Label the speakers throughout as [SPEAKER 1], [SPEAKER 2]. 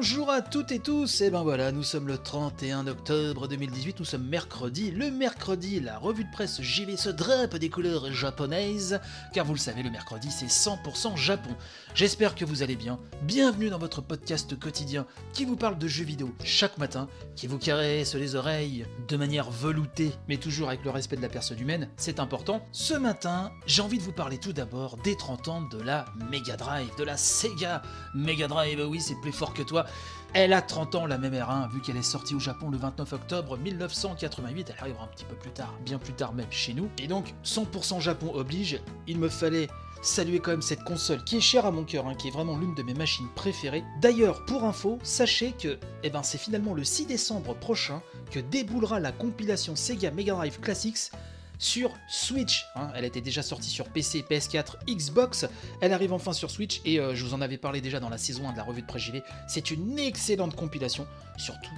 [SPEAKER 1] Bonjour à toutes et tous, et ben voilà, nous sommes le 31 octobre 2018, nous sommes mercredi, le mercredi, la revue de presse JV se drape des couleurs japonaises, car vous le savez, le mercredi c'est 100% Japon. J'espère que vous allez bien, bienvenue dans votre podcast quotidien qui vous parle de jeux vidéo chaque matin, qui vous caresse les oreilles de manière veloutée, mais toujours avec le respect de la personne humaine, c'est important. Ce matin, j'ai envie de vous parler tout d'abord des 30 ans de la Mega Drive, de la Sega Mega Drive, oui c'est plus fort que toi. Elle a 30 ans, la même R1, vu qu'elle est sortie au Japon le 29 octobre 1988. Elle arrivera un petit peu plus tard, bien plus tard même chez nous. Et donc, 100% Japon oblige, il me fallait saluer quand même cette console qui est chère à mon cœur, hein, qui est vraiment l'une de mes machines préférées. D'ailleurs, pour info, sachez que eh ben, c'est finalement le 6 décembre prochain que déboulera la compilation Sega Mega Drive Classics sur Switch. hein. Elle était déjà sortie sur PC, PS4, Xbox. Elle arrive enfin sur Switch et euh, je vous en avais parlé déjà dans la saison 1 de la revue de presse JV. C'est une excellente compilation, surtout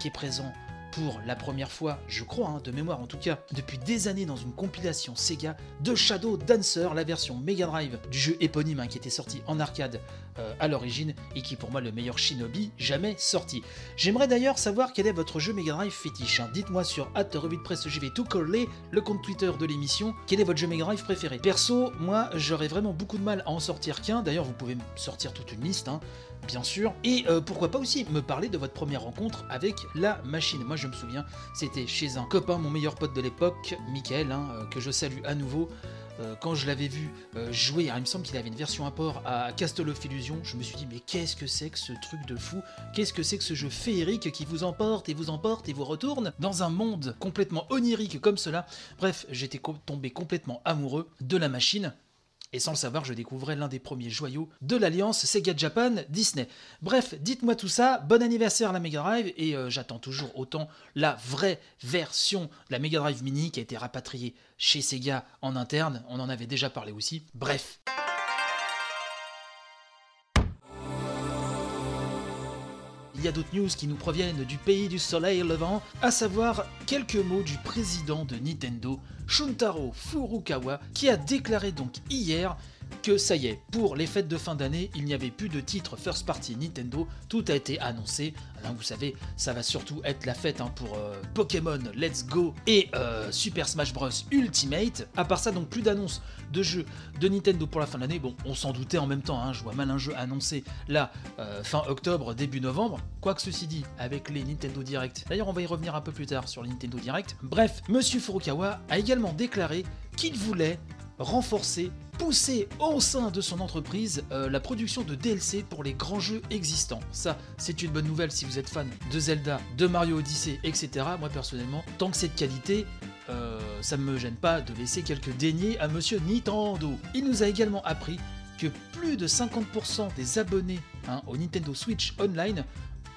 [SPEAKER 1] qui est présent pour la première fois, je crois, hein, de mémoire en tout cas, depuis des années dans une compilation Sega de Shadow Dancer, la version Mega Drive du jeu éponyme hein, qui était sorti en arcade euh, à l'origine et qui est pour moi le meilleur Shinobi jamais sorti. J'aimerais d'ailleurs savoir quel est votre jeu Mega Drive fétiche. hein. Dites-moi sur at revue de presse JV tout collé, le compte Twitter de l'émission, quel est votre jeu Mega Drive préféré? Perso, moi j'aurais vraiment beaucoup de mal à en sortir qu'un, d'ailleurs vous pouvez sortir toute une liste, bien sûr. Et euh, pourquoi pas aussi me parler de votre première rencontre avec la machine. Moi je me souviens, c'était chez un copain, mon meilleur pote de l'époque, Michael, hein, euh, que je salue à nouveau. Euh, quand je l'avais vu euh, jouer, il me semble qu'il avait une version import à Castle of Illusion, je me suis dit mais qu'est-ce que c'est que ce truc de fou? Qu'est-ce que c'est que ce jeu féerique qui vous emporte et vous emporte et vous retourne dans un monde complètement onirique comme cela? Bref, j'étais tombé complètement amoureux de la machine. Et sans le savoir, je découvrais l'un des premiers joyaux de l'alliance Sega Japan Disney. Bref, dites-moi tout ça, bon anniversaire la Mega Drive, et euh, j'attends toujours autant la vraie version de la Mega Drive Mini qui a été rapatriée chez Sega en interne, on en avait déjà parlé aussi. Bref. Il y a d'autres news qui nous proviennent du pays du soleil levant, à savoir quelques mots du président de Nintendo, Shuntaro Furukawa, qui a déclaré donc hier que ça y est, pour les fêtes de fin d'année, il n'y avait plus de titre first party Nintendo, tout a été annoncé. Alors vous savez, ça va surtout être la fête hein, pour euh, Pokémon Let's Go et euh, Super Smash Bros Ultimate. À part ça, donc plus d'annonces de jeux de Nintendo pour la fin de l'année. Bon, on s'en doutait en même temps, hein, je vois mal un jeu annoncé là, euh, fin octobre, début novembre. Quoique ceci dit, avec les Nintendo Direct. D'ailleurs, on va y revenir un peu plus tard sur les Nintendo Direct. Bref, Monsieur Furukawa a également déclaré qu'il voulait renforcer, pousser au sein de son entreprise euh, la production de DLC pour les grands jeux existants. Ça, c'est une bonne nouvelle si vous êtes fan de Zelda, de Mario Odyssey, etc. Moi personnellement, tant que c'est de qualité, euh, ça ne me gêne pas de laisser quelques deniers à Monsieur Nintendo. Il nous a également appris que plus de 50% des abonnés hein, au Nintendo Switch Online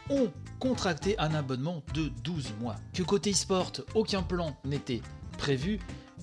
[SPEAKER 1] ont contracté un abonnement de 12 mois. Que côté e-sport, aucun plan n'était prévu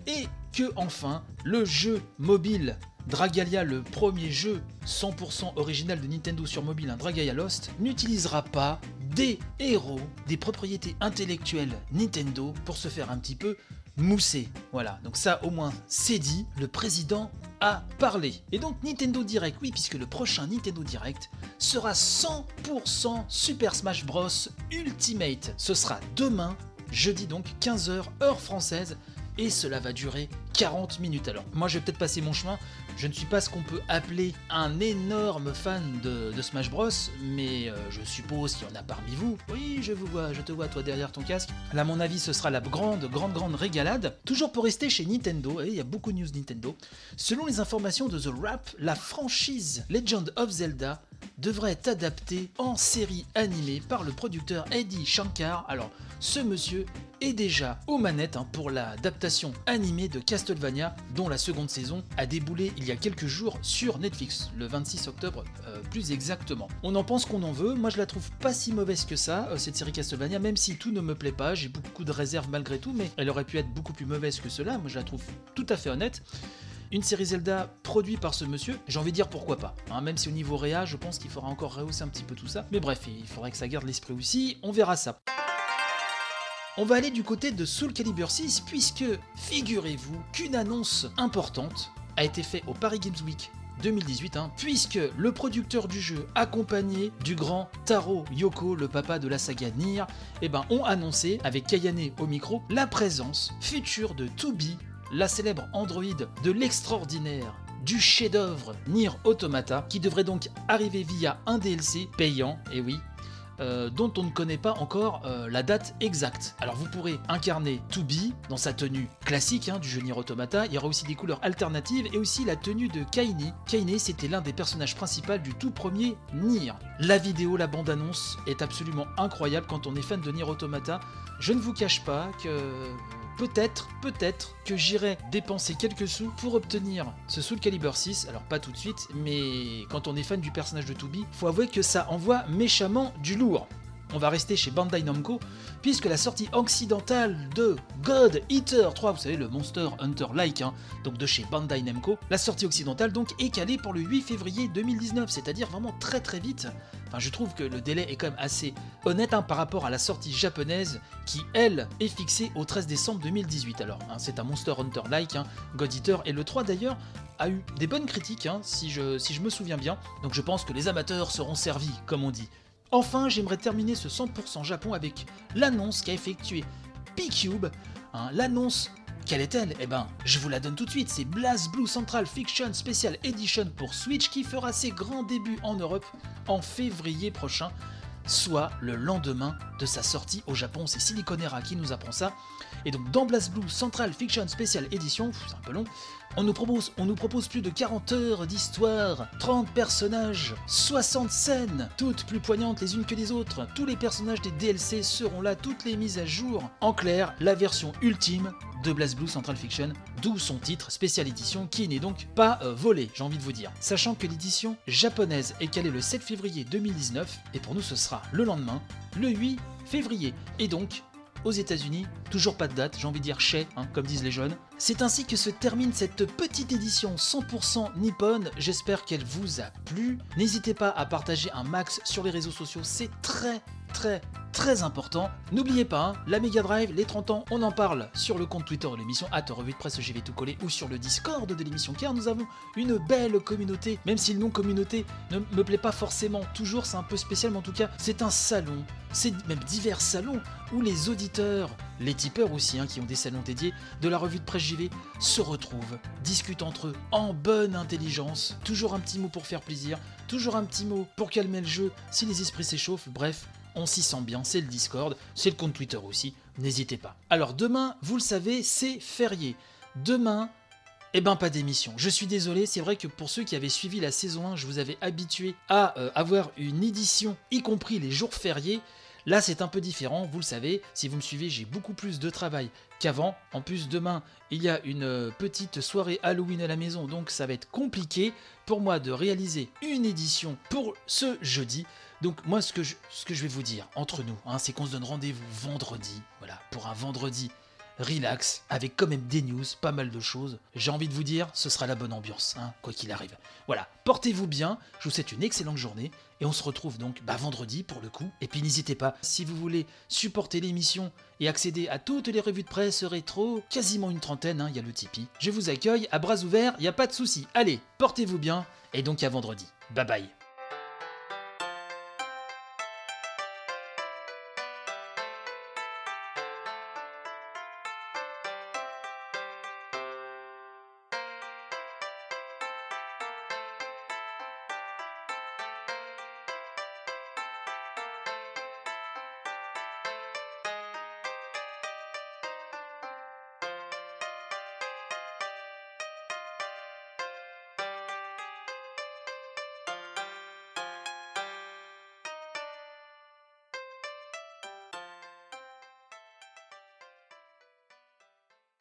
[SPEAKER 1] et enfin le jeu mobile Dragalia, le premier jeu 100% original de Nintendo sur mobile, un Dragalia Lost, n'utilisera pas des héros, des propriétés intellectuelles Nintendo pour se faire un petit peu mousser. Voilà, donc ça au moins c'est dit, le président a parlé. Et donc Nintendo Direct, oui, puisque le prochain Nintendo Direct sera 100% Super Smash Bros Ultimate. Ce sera demain, jeudi donc 15h heure française et cela va durer 40 minutes. Alors, moi je vais peut-être passer mon chemin, je ne suis pas ce qu'on peut appeler un énorme fan de, Smash Bros, mais euh, je suppose qu'il y en a parmi vous. Oui, je vous vois, je te vois toi derrière ton casque. Là, à mon avis, ce sera la grande, grande, grande régalade. Toujours pour rester chez Nintendo, et il y a beaucoup de news Nintendo. Selon les informations de The Wrap, la franchise Legend of Zelda devrait être adaptée en série animée par le producteur Eddie Shankar. Alors, ce monsieur est déjà aux manettes hein, pour l'adaptation animée de Castlevania, dont la seconde saison a déboulé il y a quelques jours sur Netflix, le 26 octobre euh, plus exactement. On en pense qu'on en veut, moi je la trouve pas si mauvaise que ça, euh, cette série Castlevania, même si tout ne me plaît pas, j'ai beaucoup de réserves malgré tout, mais elle aurait pu être beaucoup plus mauvaise que cela, moi je la trouve tout à fait honnête. Une série Zelda produite par ce monsieur, j'ai envie de dire pourquoi pas. hein, même si au niveau réa, je pense qu'il faudra encore rehausser un petit peu tout ça. Mais bref, il faudrait que ça garde l'esprit aussi, on verra ça. On va aller du côté de Soul Calibur 6 puisque, figurez-vous qu'une annonce importante a été faite au Paris Games Week 2018, hein, puisque le producteur du jeu, accompagné du grand Taro Yoko, le papa de la saga Nier, eh ben, ont annoncé, avec Kayane au micro, la présence future de Tubi, la célèbre androïde de l'extraordinaire du chef-d'œuvre Nier Automata, qui devrait donc arriver via un DLC payant, et oui, euh, dont on ne connaît pas encore euh, la date exacte. Alors vous pourrez incarner Tubi dans sa tenue classique hein, du jeu Nier Automata, il y aura aussi des couleurs alternatives et aussi la tenue de Kaine. Kaine c'était l'un des personnages principaux du tout premier Nier. La vidéo, la bande-annonce est absolument incroyable quand on est fan de Nier Automata. Je ne vous cache pas que peut-être, peut-être que j'irai dépenser quelques sous pour obtenir ce Soul Calibur 6. Alors pas tout de suite, mais quand on est fan du personnage de Tubi, faut avouer que ça envoie méchamment du lourd. On va rester chez Bandai Namco, puisque la sortie occidentale de God Eater 3, vous savez, le Monster Hunter-like, hein, donc de chez Bandai Namco, la sortie occidentale donc est calée pour le 8 février 2019, c'est-à-dire vraiment très très vite. Enfin, je trouve que le délai est quand même assez honnête hein, par rapport à la sortie japonaise, qui elle est fixée au 13 décembre 2018. Alors, hein, c'est un Monster Hunter-like, hein, God Eater, et le 3 d'ailleurs a eu des bonnes critiques, si je me souviens bien, donc je pense que les amateurs seront servis, comme on dit. Enfin, j'aimerais terminer ce 100% Japon avec l'annonce qu'a effectuée P-Cube. Hein, l'annonce, quelle est-elle? Eh ben, je vous la donne tout de suite, c'est Blast Blue Central Fiction Special Edition pour Switch qui fera ses grands débuts en Europe en février prochain, soit le lendemain de sa sortie au Japon. C'est Siliconera qui nous apprend ça. Et donc dans Blast Blue Central Fiction Special Edition, c'est un peu long, on nous, propose, plus de 40 heures d'histoire, 30 personnages, 60 scènes, toutes plus poignantes les unes que les autres. Tous les personnages des DLC seront là, toutes les mises à jour. En clair, la version ultime de Blue Central Fiction, d'où son titre Special Edition qui n'est donc pas euh, volé, j'ai envie de vous dire. Sachant que l'édition japonaise est calée le 7 février 2019, et pour nous ce sera le lendemain, le 8 février. Et donc, aux États-Unis, toujours pas de date, j'ai envie de dire chez, hein, comme disent les jeunes. C'est ainsi que se termine cette petite édition 100% nippone. J'espère qu'elle vous a plu. N'hésitez pas à partager un max sur les réseaux sociaux, c'est très très très important. N'oubliez pas, hein, la Mega Drive, les 30 ans, on en parle sur le compte Twitter de l'émission, at revue de presse, vais tout coller, ou sur le Discord de l'émission, car nous avons une belle communauté, même si le nom communauté ne me plaît pas forcément toujours, c'est un peu spécial, mais en tout cas, c'est un salon, c'est même divers salons, où les auditeurs, les tipeurs aussi, hein, qui ont des salons dédiés, de la revue de presse JV, se retrouvent, discutent entre eux, en bonne intelligence, toujours un petit mot pour faire plaisir, toujours un petit mot pour calmer le jeu, si les esprits s'échauffent, bref, on s'y sent bien, c'est le Discord, c'est le compte Twitter aussi, n'hésitez pas. Alors demain, vous le savez, c'est férié. Demain, eh ben pas d'émission. Je suis désolé, c'est vrai que pour ceux qui avaient suivi la saison 1, je vous avais habitué à euh, avoir une édition, y compris les jours fériés. Là, c'est un peu différent, vous le savez, si vous me suivez, j'ai beaucoup plus de travail qu'avant. En plus, demain, il y a une euh, petite soirée Halloween à la maison, donc ça va être compliqué pour moi de réaliser une édition pour ce jeudi. Donc moi, ce que je, vais vous dire entre nous, hein, c'est qu'on se donne rendez-vous vendredi, voilà, pour un vendredi relax, avec quand même des news, pas mal de choses. J'ai envie de vous dire, ce sera la bonne ambiance, hein, quoi qu'il arrive. Voilà, portez-vous bien, je vous souhaite une excellente journée, et on se retrouve donc bah, vendredi pour le coup. Et puis n'hésitez pas, si vous voulez supporter l'émission et accéder à toutes les revues de presse rétro, quasiment une trentaine, hein, il y a le Tipeee. Je vous accueille à bras ouverts, il n'y a pas de souci. Allez, portez-vous bien, et donc à vendredi. Bye bye.